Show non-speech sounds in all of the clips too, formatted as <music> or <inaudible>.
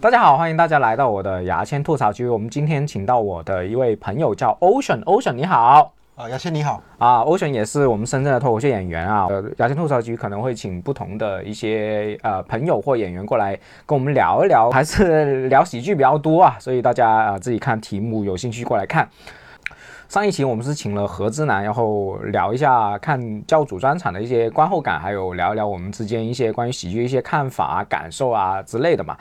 大家好，欢迎大家来到我的牙签吐槽区。我们今天请到我的一位朋友叫 Ocean，Ocean 你好。啊，牙签你好。啊，Ocean 也是我们深圳的脱口秀演员啊。呃，牙签吐槽局可能会请不同的一些呃朋友或演员过来跟我们聊一聊，还是聊喜剧比较多啊。所以大家啊自己看题目，有兴趣过来看。上一期我们是请了何之南，然后聊一下看教主专场的一些观后感，还有聊一聊我们之间一些关于喜剧一些看法啊、感受啊之类的嘛。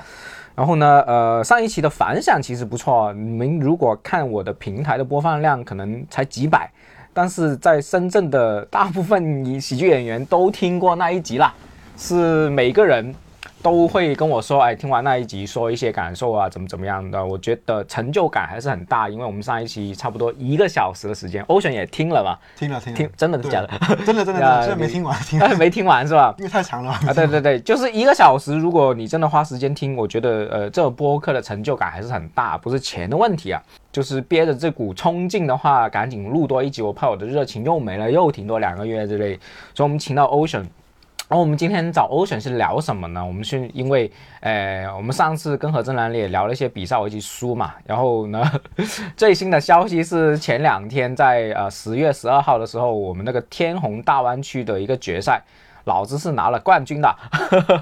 然后呢，呃，上一期的反响其实不错，你们如果看我的平台的播放量，可能才几百，但是在深圳的大部分喜剧演员都听过那一集啦，是每个人。都会跟我说，哎，听完那一集说一些感受啊，怎么怎么样的？我觉得成就感还是很大，因为我们上一期差不多一个小时的时间，Ocean 也听了嘛，听了听了听，真的是假的？真的真的，现在 <laughs> 没听完，听没听完是吧？<laughs> 因为太长了啊！对对对，就是一个小时，如果你真的花时间听，我觉得呃，这个播客的成就感还是很大，不是钱的问题啊，就是憋着这股冲劲的话，赶紧录多一集，我怕我的热情又没了，又停多两个月之类，所以我们请到 Ocean。然后我们今天找 Ocean 是聊什么呢？我们是因为，呃，我们上次跟何正南也聊了一些比赛，我一起输嘛。然后呢，<laughs> 最新的消息是前两天在呃十月十二号的时候，我们那个天虹大湾区的一个决赛。老子是拿了冠军的，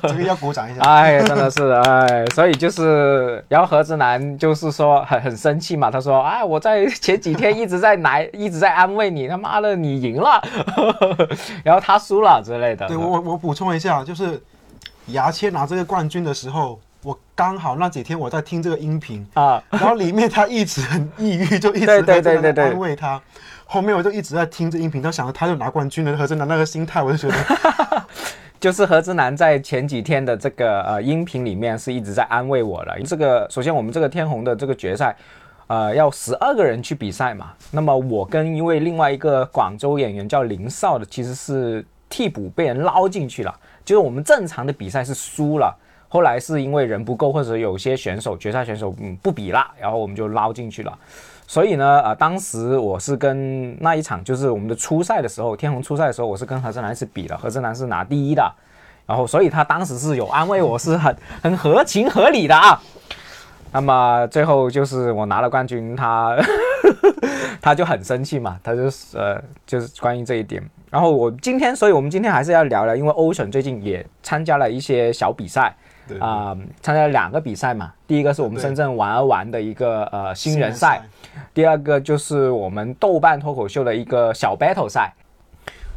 这个要鼓掌一下。哎，真的是哎，所以就是，然后何子楠就是说很很生气嘛，他说，哎，我在前几天一直在来，<laughs> 一直在安慰你，他妈的你赢了，<laughs> 然后他输了之类的。对我我补充一下，就是牙签拿这个冠军的时候，我刚好那几天我在听这个音频啊，然后里面他一直很抑郁，就一直在安慰他。后面我就一直在听这音频，他想着他就拿冠军了，何志南那个心态，我就觉得，<laughs> 就是何之南在前几天的这个呃音频里面是一直在安慰我了。这个首先我们这个天虹的这个决赛，呃，要十二个人去比赛嘛。那么我跟一位另外一个广州演员叫林少的，其实是替补被人捞进去了。就是我们正常的比赛是输了，后来是因为人不够或者有些选手决赛选手嗯不比了，然后我们就捞进去了。所以呢，呃，当时我是跟那一场，就是我们的初赛的时候，天虹初赛的时候，我是跟何志南是比的，何志南是拿第一的，然后所以他当时是有安慰我，是很很合情合理的啊。那么最后就是我拿了冠军，他他就很生气嘛，他就是呃，就是关于这一点。然后我今天，所以我们今天还是要聊聊，因为欧神最近也参加了一些小比赛。啊，参加了两个比赛嘛，第一个是我们深圳玩而玩的一个呃新人赛，第二个就是我们豆瓣脱口秀的一个小 battle 赛，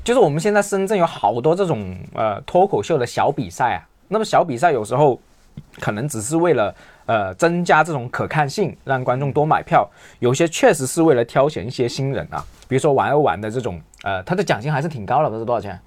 就是我们现在深圳有好多这种呃脱口秀的小比赛啊，那么小比赛有时候可能只是为了呃增加这种可看性，让观众多买票，有些确实是为了挑选一些新人啊，比如说玩而玩的这种，呃，他的奖金还是挺高的，不是多少钱？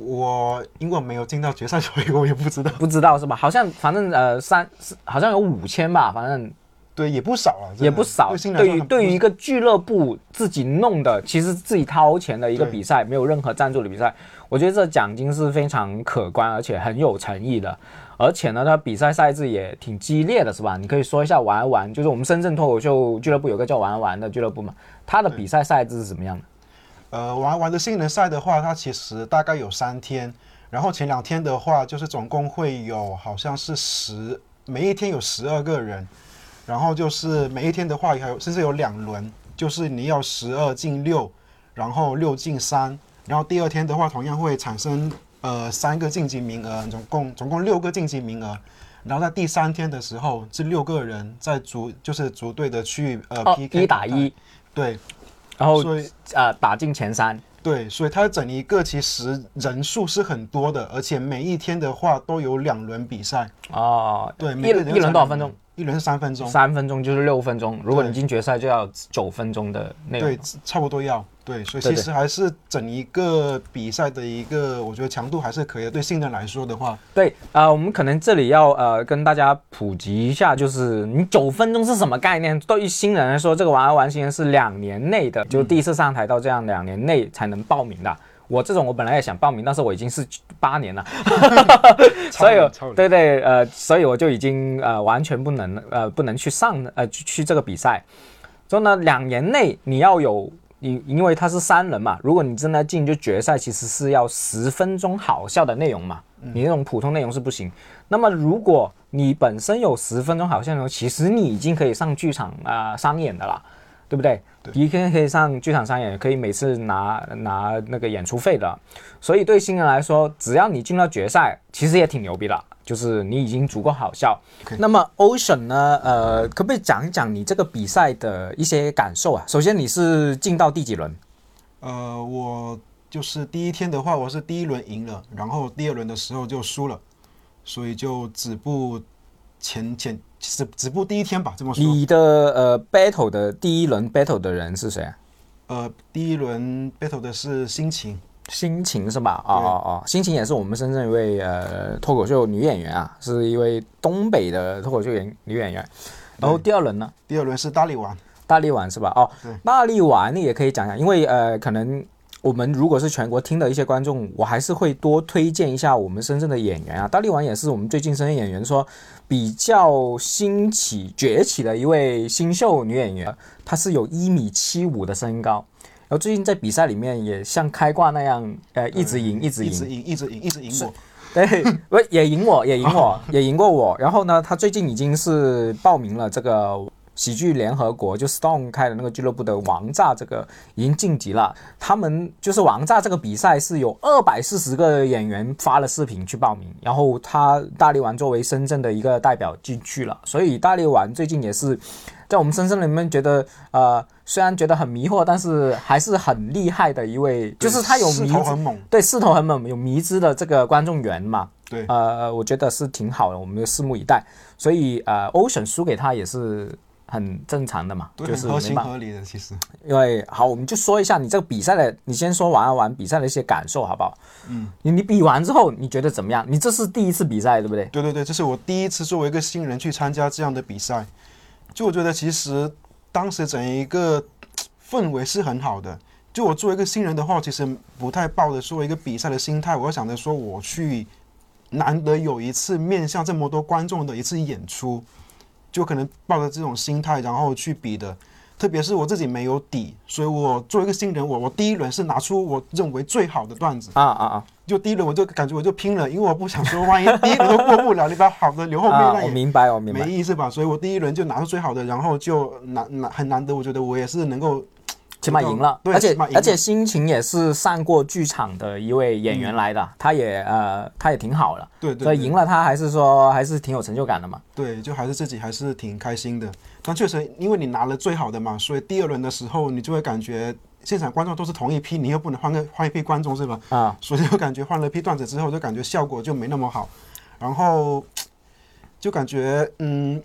我因为没有进到决赛，所以我也不知道。不知道是吧？好像反正呃三，好像有五千吧，反正对也不少了，也不少。对于对于一个俱乐部自己弄的，其实自己掏钱的一个比赛，没有任何赞助的比赛，我觉得这奖金是非常可观，而且很有诚意的。而且呢，它比赛赛制也挺激烈的，是吧？你可以说一下玩玩，就是我们深圳脱口秀俱乐部有个叫玩玩的俱乐部嘛，它的比赛赛制是怎么样的？呃，玩玩的新人赛的话，它其实大概有三天，然后前两天的话，就是总共会有好像是十，每一天有十二个人，然后就是每一天的话，还有甚至有两轮，就是你要十二进六，然后六进三，然后第二天的话，同样会产生呃三个晋级名额，总共总共六个晋级名额，然后在第三天的时候，这六个人在组就是组队的去呃 PK 一打一，对。然后所以呃打进前三，对，所以它整一个其实人数是很多的，而且每一天的话都有两轮比赛。哦，对，一一轮多少分钟？一轮是三分钟，三分钟就是六分钟。如果你进决赛，就要九分钟的内容。对，差不多要。对，所以其实还是整一个比赛的一个，我觉得强度还是可以的。对新人来说的话，对啊，我们可能这里要呃跟大家普及一下，就是你九分钟是什么概念？对于新人来说，这个玩儿玩新人是两年内的，就第一次上台到这样两年内才能报名的。我这种我本来也想报名，但是我已经是八年了，<laughs> 所以对对呃，所以我就已经呃完全不能呃不能去上呃去去这个比赛。所以呢，两年内你要有你，因为它是三人嘛，如果你真的进就决赛，其实是要十分钟好笑的内容嘛。你那种普通内容是不行。那么如果你本身有十分钟好笑内容，其实你已经可以上剧场啊、商演的啦，对不对？你可以可以上剧场上演，可以每次拿拿那个演出费的。所以对新人来说，只要你进到决赛，其实也挺牛逼的，就是你已经足够好笑。那么 Ocean 呢？呃，可不可以讲一讲你这个比赛的一些感受啊？首先你是进到第几轮？呃，我就是第一天的话，我是第一轮赢了，然后第二轮的时候就输了，所以就止步前前止止步第一天吧，这么说。你的呃 battle 的第一轮 battle 的人是谁啊？呃，第一轮 battle 的是心情，心情是吧？哦哦哦，心情也是我们深圳一位呃脱口秀女演员啊，是一位东北的脱口秀演女演员。然后第二轮呢？第二轮是大力丸，大力丸是吧？哦对，大力丸你也可以讲讲，因为呃，可能我们如果是全国听的一些观众，我还是会多推荐一下我们深圳的演员啊。大力丸也是我们最近深圳演员说比较兴起崛起的一位新秀女演员，她是有一米七五的身高，然后最近在比赛里面也像开挂那样，呃，一直赢，一直赢一直，赢，一直赢，一直赢我。对，不也赢我，也赢我，也赢过我。然后呢，她最近已经是报名了这个喜剧联合国，就 Stone 开的那个俱乐部的王炸，这个已经晋级了。他们就是王炸这个比赛是有二百四十个演员发了视频去报名，然后他大力丸作为深圳的一个代表进去了，所以大力丸最近也是在我们深圳里面觉得，呃，虽然觉得很迷惑，但是还是很厉害的一位，就是他有势迷头很猛，对，势头很猛，有迷之的这个观众缘嘛，对，呃，我觉得是挺好的，我们就拭目以待。所以呃，Ocean 输给他也是很正常的嘛，对，就是合。情合理的，其实。因为好，我们就说一下你这个比赛的，你先说玩完比赛的一些感受好不好？嗯，你你比完之后你觉得怎么样？你这是第一次比赛对不对？对对对，这是我第一次作为一个新人去参加这样的比赛，就我觉得其实当时整一个氛围是很好的。就我作为一个新人的话，其实不太抱着作为一个比赛的心态，我要想着说我去难得有一次面向这么多观众的一次演出，就可能抱着这种心态然后去比的。特别是我自己没有底，所以我作为一个新人，我我第一轮是拿出我认为最好的段子，啊啊啊！就第一轮我就感觉我就拼了，因为我不想说 <laughs> 万一第一轮都过不了，你把好的留后面啊，那也我明白，我明白没。意思吧？所以我第一轮就拿出最好的，然后就难难很难得，我觉得我也是能够起码赢了，对而且而且心情也是上过剧场的一位演员来的，他也呃他也挺好的，对对对。所以赢了他还是说还是挺有成就感的嘛。对，就还是自己还是挺开心的。但确实因为你拿了最好的嘛，所以第二轮的时候你就会感觉现场观众都是同一批，你又不能换个换一批观众是吧？啊，所以就感觉换了批段子之后，就感觉效果就没那么好，然后就感觉嗯，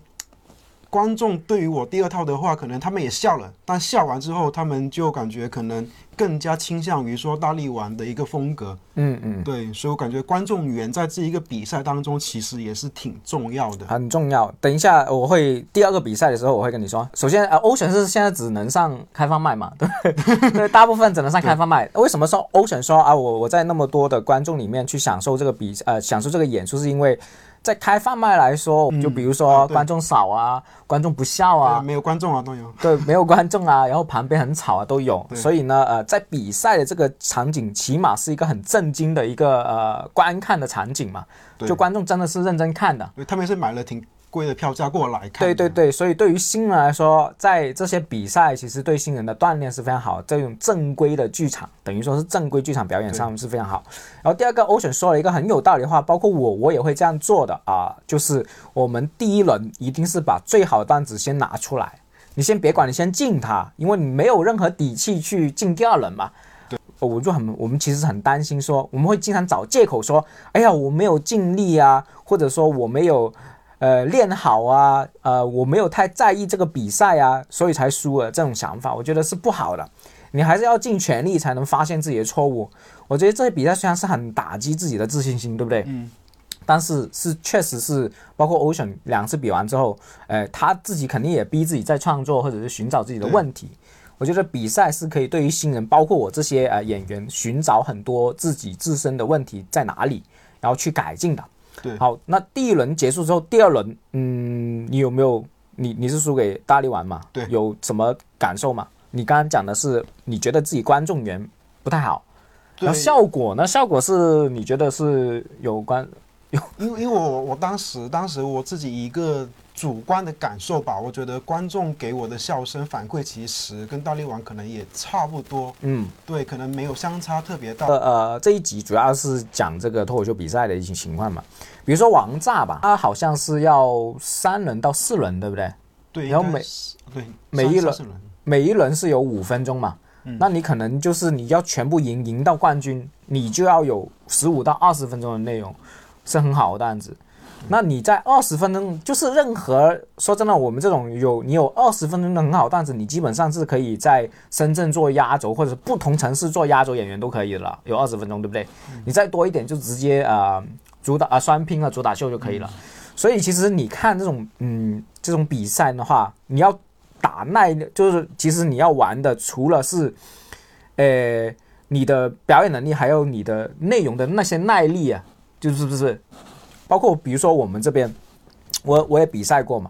观众对于我第二套的话，可能他们也笑了，但笑完之后，他们就感觉可能更加倾向于说大力丸的一个风格，嗯嗯，对，所以我感觉观众缘在这一个比赛当中其实也是挺重要的。很重要。等一下我会第二个比赛的时候我会跟你说。首先呃，欧选是现在只能上开放麦嘛，对？<laughs> 对，大部分只能上开放麦。为什么说欧选说啊，我我在那么多的观众里面去享受这个比呃享受这个演出，是因为在开放麦来说，就比如说观众少啊，观众不笑啊，，没有观众啊都有。对，没有观众啊，<laughs> 然后旁边很吵啊，都有。所以呢，呃，在比赛的这个场景，起码是一个很震惊的一个呃观看的场景嘛，就观众真的是认真看的。对，他们是买了挺贵的票价过来看。对对。对，所以对于新人来说，在这些比赛，其实对新人的锻炼是非常好。这种正规的剧场，等于说是正规剧场表演上是非常好。然后第二个，欧选说了一个很有道理的话，包括我，我也会这样做的啊，就是我们第一轮一定是把最好的段子先拿出来，你先别管，你先进它，因为你没有任何底气去进第二轮嘛。对，我就很，我们其实很担心说，我们会经常找借口说，哎呀，我没有尽力啊，或者说我没有。呃，练好啊，呃，我没有太在意这个比赛啊，所以才输了。这种想法，我觉得是不好的。你还是要尽全力才能发现自己的错误。我觉得这些比赛虽然是很打击自己的自信心，对不对？嗯。但是是确实是，包括 Ocean 两次比完之后，呃，他自己肯定也逼自己在创作或者是寻找自己的问题。我觉得比赛是可以对于新人，包括我这些呃演员，寻找很多自己自身的问题在哪里，然后去改进的。对好，那第一轮结束之后，第二轮，嗯，你有没有你你是输给大力丸嘛？对有什么感受吗？你刚刚讲的是你觉得自己观众缘不太好，对然后效果呢？效果是你觉得是有关？因为因为我我当时当时我自己一个主观的感受吧，我觉得观众给我的笑声反馈其实跟大力丸可能也差不多，嗯，对，可能没有相差特别大。呃呃，这一集主要是讲这个脱口秀比赛的一些情况嘛。比如说王炸吧，他好像是要三轮到四轮，对不对？对，然后每对每一轮每一轮是有五分钟嘛，嗯那你可能就是你要全部赢赢到冠军，你就要有十五到二十分钟的内容，是很好的样子。那你在二十分钟，就是任何说真的，我们这种有你有二十分钟的很好段子，你基本上是可以在深圳做压轴，或者是不同城市做压轴演员都可以了。有二十分钟，对不对？你再多一点就直接呃主打啊双拼啊主打秀就可以了。所以其实你看这种嗯这种比赛的话，你要打耐，就是其实你要玩的除了是，呃你的表演能力，还有你的内容的那些耐力啊，就是不是？包括比如说我们这边，我我也比赛过嘛。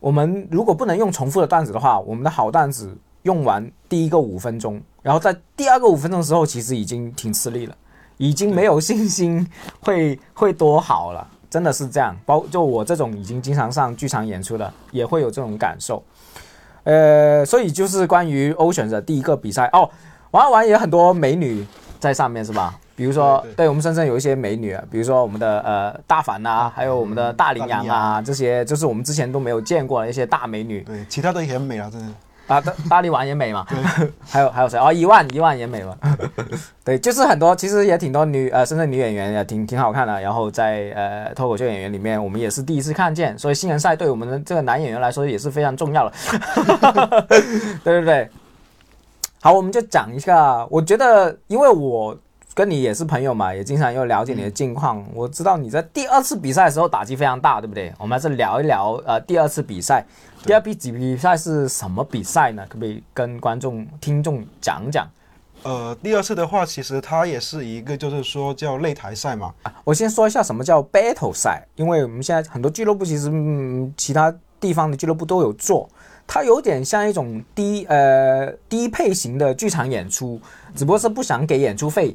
我们如果不能用重复的段子的话，我们的好段子用完第一个五分钟，然后在第二个五分钟的时候，其实已经挺吃力了，已经没有信心会 <laughs> 会多好了，真的是这样。包就我这种已经经常上剧场演出的，也会有这种感受。呃，所以就是关于欧选的第一个比赛哦，玩完也很多美女在上面是吧？比如说，对我们深圳有一些美女，啊，比如说我们的呃大凡啊，还有我们的大羚羊啊，这些就是我们之前都没有见过的一些大美女。对，其他的也很美啊，真的。啊，大大力丸也美嘛，<laughs> 还有还有谁？哦，一万一万也美嘛，<laughs> 对，就是很多，其实也挺多女呃深圳女演员也挺挺好看的，然后在呃脱口秀演员里面，我们也是第一次看见，所以新人赛对我们的这个男演员来说也是非常重要的，对 <laughs> 对对。好，我们就讲一下，我觉得因为我跟你也是朋友嘛，也经常又了解你的近况，我知道你在第二次比赛的时候打击非常大，对不对？我们还是聊一聊呃第二次比赛。第二比比赛是什么比赛呢？可不可以跟观众、听众讲讲？呃，第二次的话，其实它也是一个，就是说叫擂台赛嘛。我先说一下什么叫 battle 赛，因为我们现在很多俱乐部其实嗯其他地方的俱乐部都有做，它有点像一种低呃低配型的剧场演出，只不过是不想给演出费，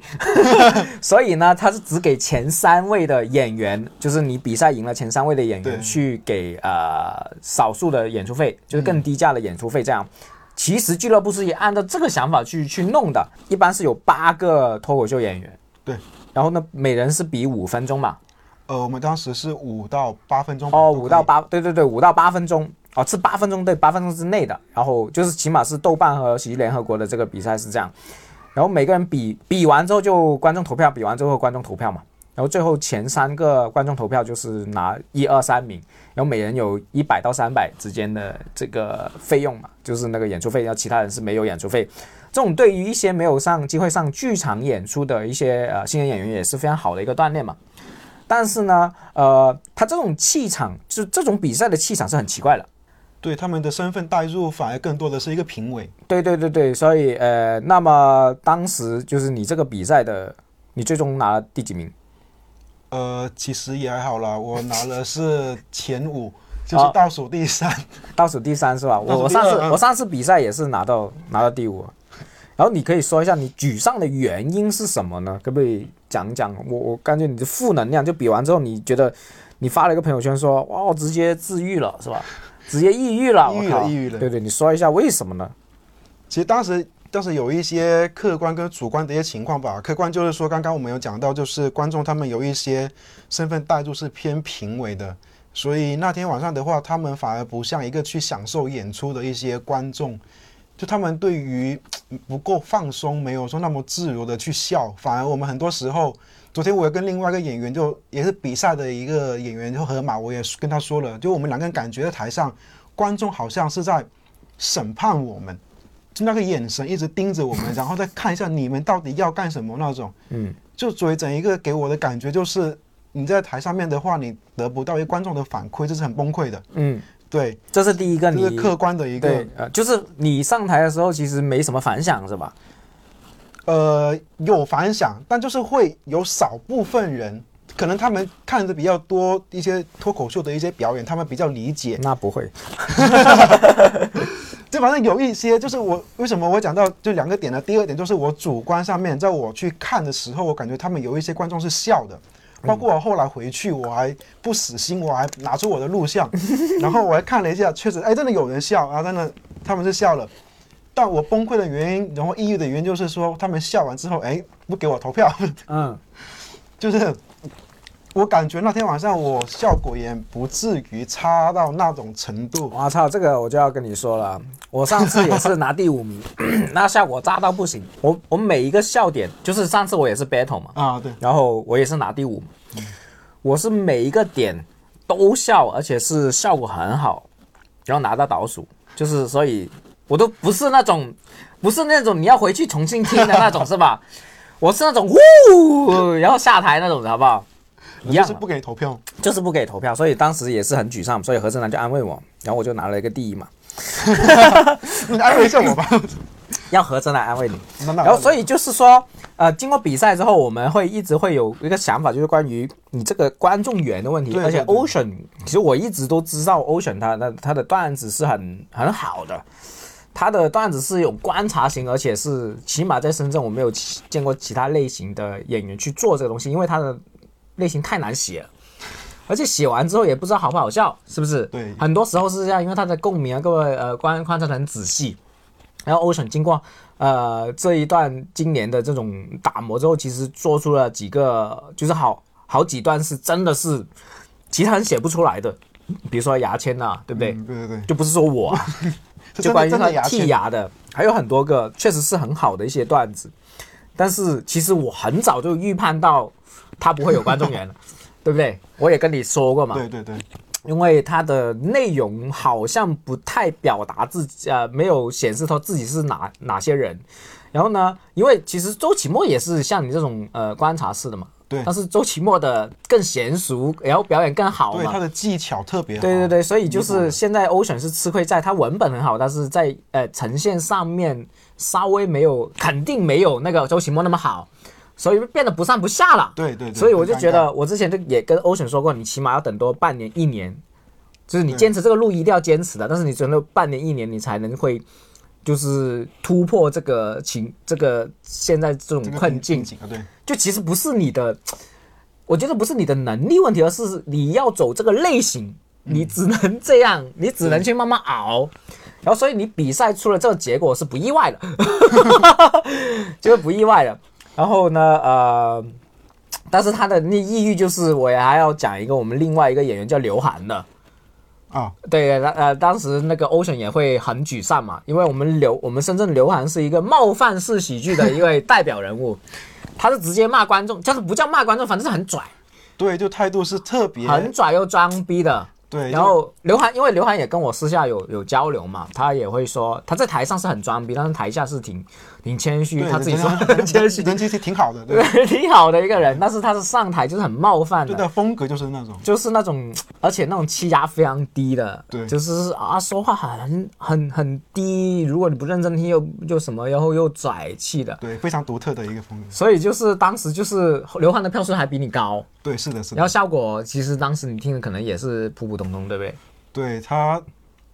<laughs> 所以呢，它是只给前三位的演员，就是你比赛赢了前三位的演员去给呃少数的演出费，就是更低价的演出费这样。其实俱乐部是也按照这个想法去去弄的，一般是有八个脱口秀演员，对，然后呢，每人是比五分钟嘛，呃，我们当时是五到八分钟。哦，五到。八，对对对，五到八分钟，哦，是八分钟，对，八分钟之内的。然后就是起码是豆瓣和喜剧联合国的这个比赛是这样，然后每个人比比完之后就观众投票，比完之后观众投票嘛，然后最后前三个观众投票就是拿一二三名，然后每人有一百到三百之间的这个费用嘛，就是那个演出费，然后其他人是没有演出费。这种对于一些没有上机会上剧场演出的一些呃新人演员也是非常好的一个锻炼嘛。但是呢，呃，他这种气场，就这种比赛的气场是很奇怪的。对他们的身份代入，反而更多的是一个评委。对对对对，所以呃，那么当时就是你这个比赛的，你最终拿了第几名？呃，其实也还好啦，我拿了是前五，<laughs> 就是哦倒数第三。倒数第三是吧？我我上次我上次比赛也是拿到拿到第五，然后你可以说一下你沮丧的原因是什么呢？可不可以讲讲？我我感觉你的负能量，就比完之后你觉得你发了一个朋友圈说哇，我直接治愈了是吧？直接抑郁了，抑郁了抑郁了对对，你说一下为什么呢？其实当时当时有一些客观跟主观的一些情况吧。客观就是说，刚刚我们有讲到，就是观众他们有一些身份代入是偏评委的，所以那天晚上的话，他们反而不像一个去享受演出的一些观众，就他们对于嗯不够放松，没有说那么自如的去笑，反而我们很多时候。昨天我也跟另外一个演员就也是比赛的一个演员就河马，我也跟他说了，就我们两个人感觉在台上，观众好像是在审判我们，就那个眼神一直盯着我们，然后再看一下你们到底要干什么那种。嗯，就所以整一个给我的感觉就是，你在台上面的话，你得不到一个观众的反馈，这是很崩溃的。嗯，对，这是第一个你这是客观的一个对，呃，就是你上台的时候其实没什么反响是吧？呃有反响，但就是会有少部分人。可能他们看的比较多一些脱口秀的一些表演，他们比较理解，那不会，<laughs> 就反正有一些，就是我为什么我讲到就两个点呢？第二点就是我主观上面，在我去看的时候，我感觉他们有一些观众是笑的，包括我后来回去，我还不死心，我还拿出我的录像，然后我还看了一下，确实，哎，真的有人笑啊，真的他们是笑了。但我崩溃的原因，然后抑郁的原因就是说，他们笑完之后，哎，不给我投票，嗯，<laughs> 就是我感觉那天晚上我效果也不至于差到那种程度。我操，这个我就要跟你说了，我上次也是拿第五名，<laughs> 那效果渣到不行。我我每一个笑点，就是上次我也是 battle 嘛，啊，对，然后我也是拿第五，我是每一个点都笑，而且是效果很好，然后拿到倒数，就是所以我都不是那种不是那种你要回去重新听的那种 <laughs> 是吧？我是那种呜，然后下台那种的好不好？一样是不给投票。就是不给投票，所以当时也是很沮丧，所以何正南就安慰我，然后我就拿了一个第一嘛，<laughs> 你安慰一下我吧。<laughs> 要何正南安慰你。然后所以就是说，呃，经过比赛之后，我们会一直会有一个想法，就是关于你这个观众缘的问题。而且 Ocean，其实我一直都知道 Ocean 他他他的段子是很很好的，他的段子是有观察型，而且是起码在深圳我没有见过其他类型的演员去做这个东西，因为他的类型太难写了。而且写完之后也不知道好不好笑，是不是？对很多时候是这样，因为他的共鸣啊，各位呃观观察的很仔细。然后 Ocean 经过呃这一段今年的这种打磨之后，其实做出了几个，就是好好几段是真的是其他人写不出来的，比如说牙签呐、对不对？嗯对对对，就不是说我、啊，就关于他剔牙的，还有很多个确实是很好的一些段子，但是其实我很早就预判到他不会有观众缘了，<laughs> 对不对？我也跟你说过嘛，对对对，因为他的内容好像不太表达自己，呃，没有显示他自己是哪哪些人。然后呢，因为其实周奇墨也是像你这种呃观察式的嘛，对但是周奇墨的更娴熟，然后表演更好嘛对他。的技巧特别好。对对对，所以就是现在 Ocean 是吃亏在他文本很好，但是在呃呈现上面稍微没有，肯定没有那个周奇墨那么好，所以变得不上不下了。对对对，所以我就觉得，我之前就也跟 Ocean 说过，你起码要等多半年一年，就是你坚持这个路一定要坚持的，但是你只有半年一年，你才能会就是突破这个情这个现在这种困境。就其实不是你的，我觉得不是你的能力问题，而是你要走这个类型，你只能这样，你只能去慢慢熬。然后，所以你比赛出了这个结果是不意外的，<laughs> 就是不意外的。然后呢，呃，但是他的那抑郁就是，我还要讲一个我们另外一个演员叫刘涵的，啊，对，呃呃，当时那个 Ocean 也会很沮丧嘛，因为我们刘我们深圳刘涵是一个冒犯式喜剧的一位代表人物，<laughs> 他是直接骂观众，就是不叫骂观众，反正是很拽，对，就态度是特别很拽又装逼的。对，然后刘涵，因为刘涵也跟我私下有有交流嘛，他也会说他在台上是很装逼，但是台下是挺挺谦虚，他自己说很 <laughs> 谦虚，人其实挺好的，对，对，<laughs> 挺好的一个人，但是他是上台就是很冒犯的，对的风格就是那种，就是那种，而且那种气压非常低的，对。就是啊，说话很很很低，如果你不认真听又又什么，然后又拽气的，对，非常独特的一个风格，所以就是当时就是刘欢的票数还比你高，对，是的，是的。然后，效果其实当时你听的可能也是普普通通，对不对？对他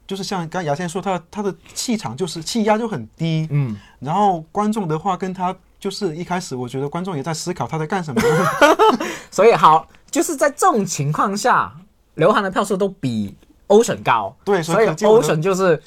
就是像刚才牙签说，他他的气场就是气压就很低，嗯，然后观众的话跟他就是一开始我觉得观众也在思考他在干什么，<laughs> 所以好，就是在这种情况下，刘涵的票数都比 Ocean 高，对，所以 Ocean 就是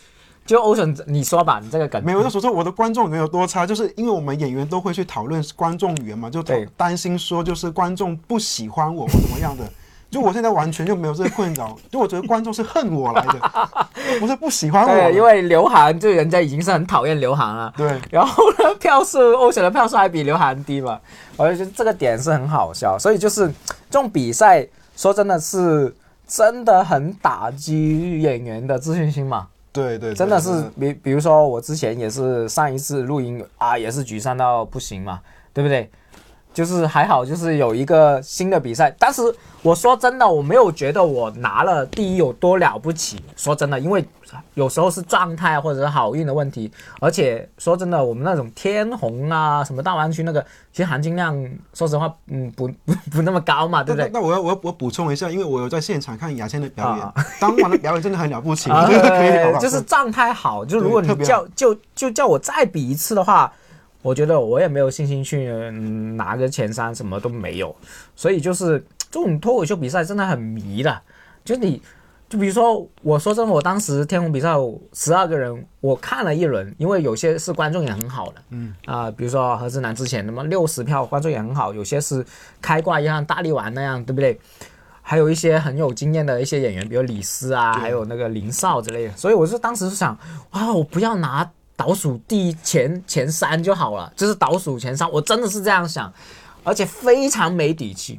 就 Ocean，你说吧，你这个梗。没有，我就说说我的观众缘有多差，就是因为我们演员都会去讨论观众缘嘛，就对。担心说就是观众不喜欢我或怎么样的。就我现在完全就没有这个困扰，就我觉得观众是恨我来的，<laughs> 不是不喜欢我。对，因为刘涵就人家已经是很讨厌刘涵了。对然后呢，票数欧选的票数还比刘涵低嘛，我就觉得这个点是很好笑，所以就是这种比赛，说真的是真的很打击演员的自信心嘛，对对，对真的是比比如说我之前也是上一次录音啊，也是沮丧到不行嘛，对不对？就是还好，就是有一个新的比赛。但是我说真的，我没有觉得我拿了第一有多了不起。说真的，因为有时候是状态或者是好运的问题。而且说真的，我们那种天虹啊，什么大湾区那个，其实含金量，说实话，嗯，不不不那么高嘛，对不对？那我要我要我补充一下，因为我有在现场看牙签的表演，当晚的表演真的很了不起，就是状态好。就如果你叫就就叫我再比一次的话。我觉得我也没有信心去拿个前三，什么都没有，所以就是这种脱口秀比赛真的很迷的。就你，就比如说，我说真的，我当时天虹比赛十二个人，我看了一轮，因为有些是观众也很好的，嗯啊，比如说何志南之前那么六十票，观众也很好，有些是开挂一样大力丸那样，对不对？还有一些很有经验的一些演员，比如李斯啊，还有那个林少之类的，所以我是当时是想，哇，我不要拿。倒数第前前三就好了，就是倒数前三，我真的是这样想，而且非常没底气。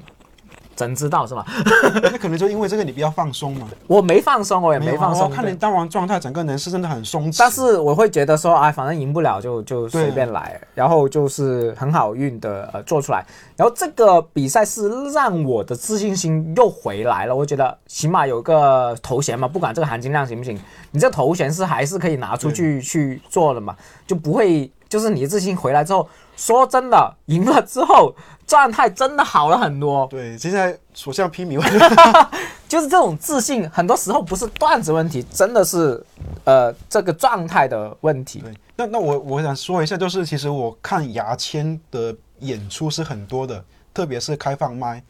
怎知道是吧？<laughs> 那可能就因为这个你比较放松嘛。我没放松，我也没放松。看你当完状态，整个人是真的很松弛。但是我会觉得说，哎，反正赢不了就就随便来，然后就是很好运的呃做出来。然后这个比赛是让我的自信心又回来了。我觉得起码有个头衔嘛，不管这个含金量行不行，你这头衔是还是可以拿出去去做的嘛，就不会就是你的自信回来之后。说真的，赢了之后状态真的好了很多。对，现在所向披靡，<laughs> 就是这种自信，很多时候不是段子问题，真的是呃这个状态的问题。对，那那我我想说一下，就是其实我看牙签的演出是很多的，特别是开放麦，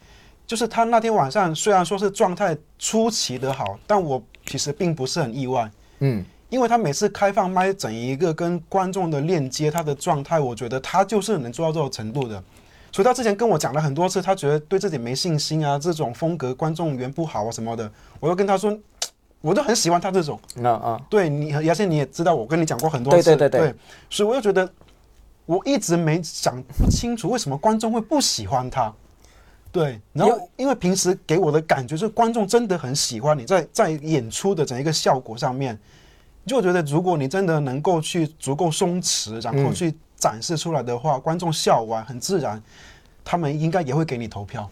就是他那天晚上虽然说是状态出奇的好，但我其实并不是很意外。嗯。因为他每次开放麦整一个跟观众的链接，他的状态，我觉得他就是能做到这种程度的。所以他之前跟我讲了很多次，他觉得对自己没信心啊，这种风格观众缘不好啊什么的。我又跟他说，<tsk> 我都很喜欢他这种。啊啊，对你，而且你也知道，我跟你讲过很多次。对对对对。所以我就觉得，我一直没想不清楚为什么观众会不喜欢他。对，然后因为平时给我的感觉是观众真的很喜欢你在在演出的整一个效果上面。就觉得，如果你真的能够去足够松弛，然后去展示出来的话，观众笑完很自然，他们应该也会给你投票。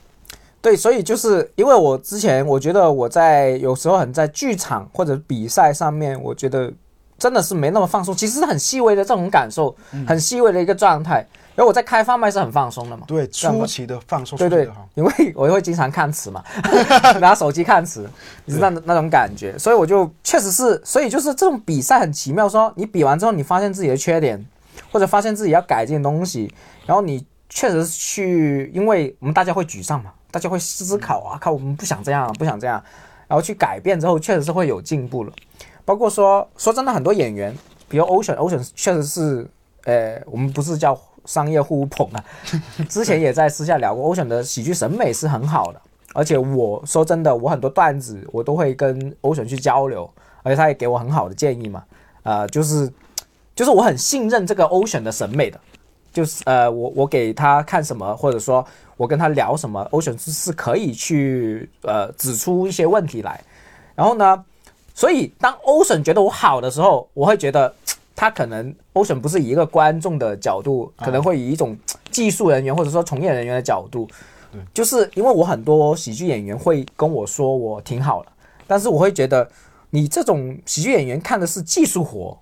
对，所以就是因为我之前我觉得我在有时候很在剧场或者比赛上面，我觉得真的是没那么放松，其实是很细微的这种感受，很细微的一个状态。然后我在开放麦是很放松的嘛？对，出奇的放松。对对，因为我会经常看词嘛，<laughs> 拿手机看词，你是那那种感觉，所以我就确实是，所以就是这种比赛很奇妙，说你比完之后，你发现自己的缺点，或者发现自己要改进的东西，然后你确实去，因为我们大家会沮丧嘛，大家会思考啊，靠我们不想这样，不想这样，然后去改变之后，确实是会有进步了。包括说说真的，很多演员，比如 Ocean，Ocean 确实是，呃，我们不是叫。商业互捧啊，<laughs> 之前也在私下聊过。欧选的喜剧审美是很好的，而且我说真的，我很多段子我都会跟欧选去交流，而且他也给我很好的建议嘛。呃，就是就是我很信任这个欧选的审美的，就是呃，我我给他看什么，或者说我跟他聊什么，欧选是是可以去呃指出一些问题来。然后呢，所以当欧选觉得我好的时候，我会觉得。他可能 Ocean 不是以一个观众的角度，可能会以一种技术人员或者说从业人员的角度，就是因为我很多喜剧演员会跟我说我挺好的，但是我会觉得你这种喜剧演员看的是技术活，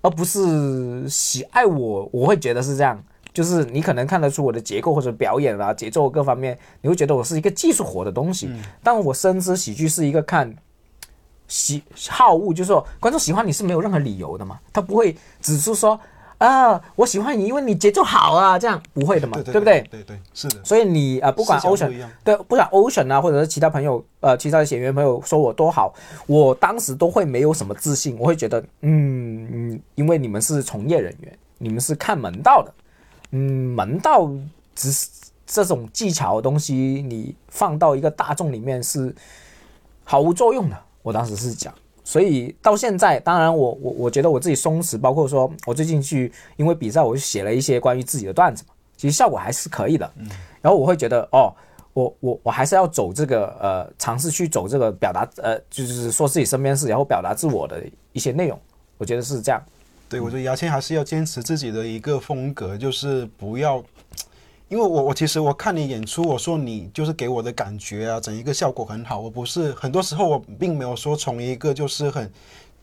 而不是喜爱我，我会觉得是这样，就是你可能看得出我的结构或者表演啊节奏各方面，你会觉得我是一个技术活的东西，但我深知喜剧是一个看。喜好恶就是说，观众喜欢你是没有任何理由的嘛，他不会只是说啊，我喜欢你，因为你节奏好啊，这样不会的嘛，对不对？对对是的。所以你啊，不管 Ocean 对，不管 Ocean 啊，或者是其他朋友呃，其他的演员朋友说我多好，我当时都会没有什么自信，我会觉得嗯嗯，因为你们是从业人员，你们是看门道的，嗯，门道只是这种技巧的东西，你放到一个大众里面是毫无作用的。我当时是讲，所以到现在，当然我我我觉得我自己松弛，包括说我最近去因为比赛，我就写了一些关于自己的段子嘛，其实效果还是可以的。嗯，然后我会觉得哦，我我我还是要走这个呃，尝试去走这个表达呃，就是说自己身边事，然后表达自我的一些内容，我觉得是这样。对，我觉得牙签还是要坚持自己的一个风格，就是不要。因为我我其实我看你演出，我说你就是给我的感觉啊，整一个效果很好。我不是很多时候我并没有说从一个就是很，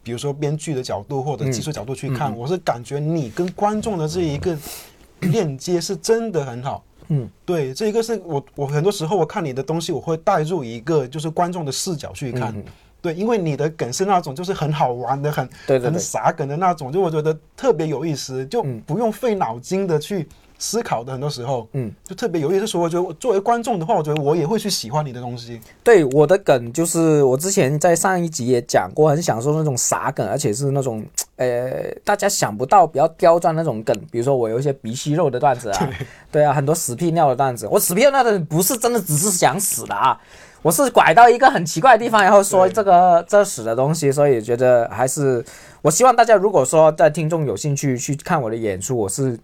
比如说编剧的角度或者技术角度去看，我是感觉你跟观众的这一个 <coughs> 链接是真的很好。嗯，对，这一个是我我很多时候我看你的东西，我会带入一个就是观众的视角去看。对，因为你的梗是那种就是很好玩的，很对很傻梗的那种，就我觉得特别有意思，就不用费脑筋的去思考的，很多时候，嗯，就特别有意思。所以我觉得作为观众的话，我觉得我也会去喜欢你的东西。对我的梗就是我之前在上一集也讲过，很享受那种傻梗，而且是那种呃大家想不到比较刁钻那种梗，比如说我有一些鼻息肉的段子啊，对啊，很多屎屁尿的段子，我屎屁尿的不是真的只是想死的啊。我是拐到一个很奇怪的地方，然后说这个这死的东西，所以觉得还是我希望大家如果说在听众有兴趣去看我的演出，我是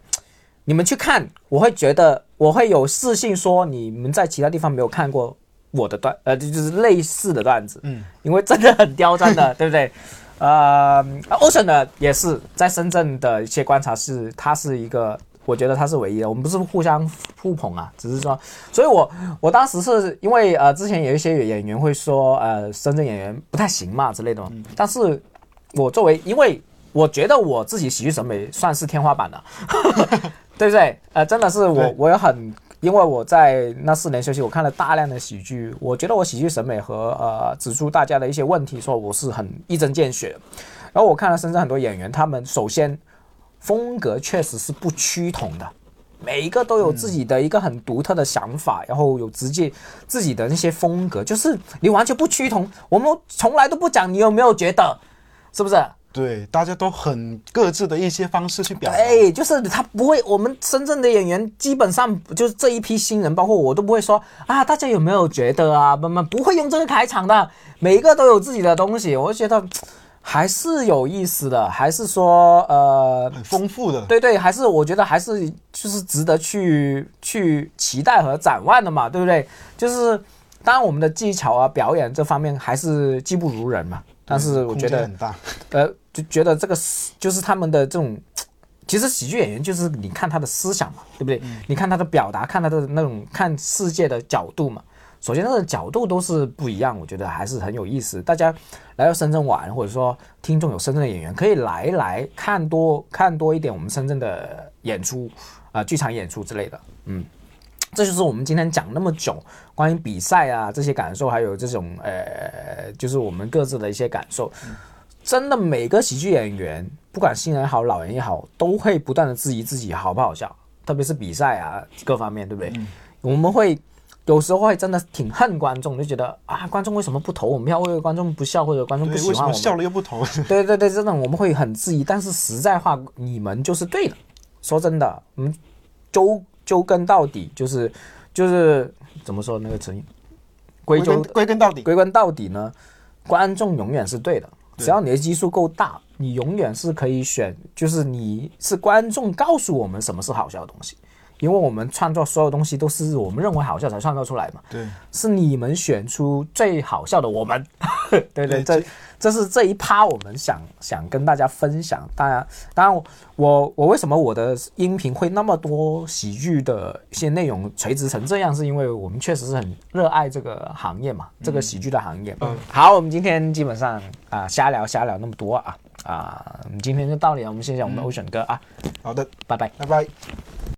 你们去看，我会觉得我会有自信说你们在其他地方没有看过我的段，呃，就是类似的段子，嗯，因为真的很刁钻的，<laughs> 对不对？呃，Ocean 呢也是在深圳的一些观察是，他是一个。我觉得他是唯一的，我们不是互相互捧啊，只是说，所以我我当时是因为呃，之前有一些演员会说，呃，深圳演员不太行嘛之类的嘛，但是我作为，因为我觉得我自己喜剧审美算是天花板的，<laughs> 对不对？呃，真的是我，我也很，因为我在那四年休息，我看了大量的喜剧，我觉得我喜剧审美和呃指出大家的一些问题，说我是很一针见血。然后我看了深圳很多演员，他们首先。风格确实是不趋同的，每一个都有自己的一个很独特的想法，然后有直接自己的那些风格，就是你完全不趋同。我们从来都不讲，你有没有觉得，是不是？对，大家都很各自的一些方式去表达。哎，就是他不会，我们深圳的演员基本上就是这一批新人，包括我都不会说啊，大家有没有觉得啊？不不，不会用这个开场的，每一个都有自己的东西，我觉得。还是有意思的，还是说呃很丰富的，对对，还是我觉得还是就是值得去去期待和展望的嘛，对不对？就是当然我们的技巧啊、表演这方面还是技不如人嘛，但是我觉得很大，呃，就觉得这个就是他们的这种，其实喜剧演员就是你看他的思想嘛，对不对？你看他的表达，看他的那种看世界的角度嘛。首先，那个角度都是不一样，我觉得还是很有意思。大家来到深圳玩，或者说听众有深圳的演员，可以来来看多看多一点我们深圳的演出啊，剧场演出之类的。嗯，这就是我们今天讲那么久关于比赛啊这些感受，还有这种呃，就是我们各自的一些感受。真的，每个喜剧演员，不管新人也好，老人也好，都会不断的质疑自己好不好笑，特别是比赛啊各方面，对不对？我们会。有时候会真的挺恨观众，就觉得啊，观众为什么不投我们票？为观众不笑，或者观众不喜欢我们？笑了又不投？对对对，这种我们会很质疑。但是实在话，你们就是对的。说真的，我们究究根到底，就是就是怎么说那个成语？归根归根到底，归根到底呢？观众永远是对的，只要你的基数够大，你永远是可以选。就是你是观众告诉我们什么是好笑的东西。因为我们创作所有东西都是我们认为好笑才创造出来嘛，对，是你们选出最好笑的我们，对 <laughs> 对，这这是这一趴我们想想跟大家分享。当然，当然我我为什么我的音频会那么多喜剧的一些内容垂直成这样，是因为我们确实是很热爱这个行业嘛，这个喜剧的行业。嗯，好，我们今天基本上啊瞎聊瞎聊那么多啊啊，我们今天就到这里了，我们谢谢我们的欧选哥啊，好的，拜拜，拜拜。